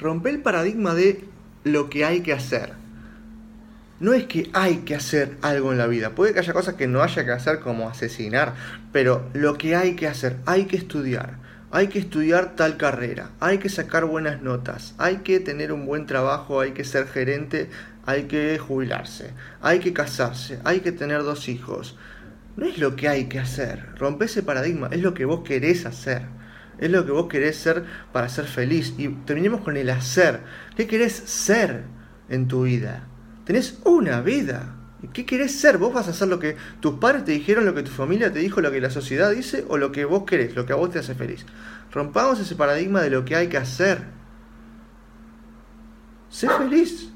rompe el paradigma de lo que hay que hacer. No es que hay que hacer algo en la vida. Puede que haya cosas que no haya que hacer como asesinar, pero lo que hay que hacer, hay que estudiar. Hay que estudiar tal carrera, hay que sacar buenas notas, hay que tener un buen trabajo, hay que ser gerente, hay que jubilarse, hay que casarse, hay que tener dos hijos. No es lo que hay que hacer, rompe ese paradigma, es lo que vos querés hacer. Es lo que vos querés ser para ser feliz. Y terminemos con el hacer. ¿Qué querés ser en tu vida? Tenés una vida. ¿Qué querés ser? ¿Vos vas a hacer lo que tus padres te dijeron, lo que tu familia te dijo, lo que la sociedad dice o lo que vos querés, lo que a vos te hace feliz? Rompamos ese paradigma de lo que hay que hacer. Sé feliz.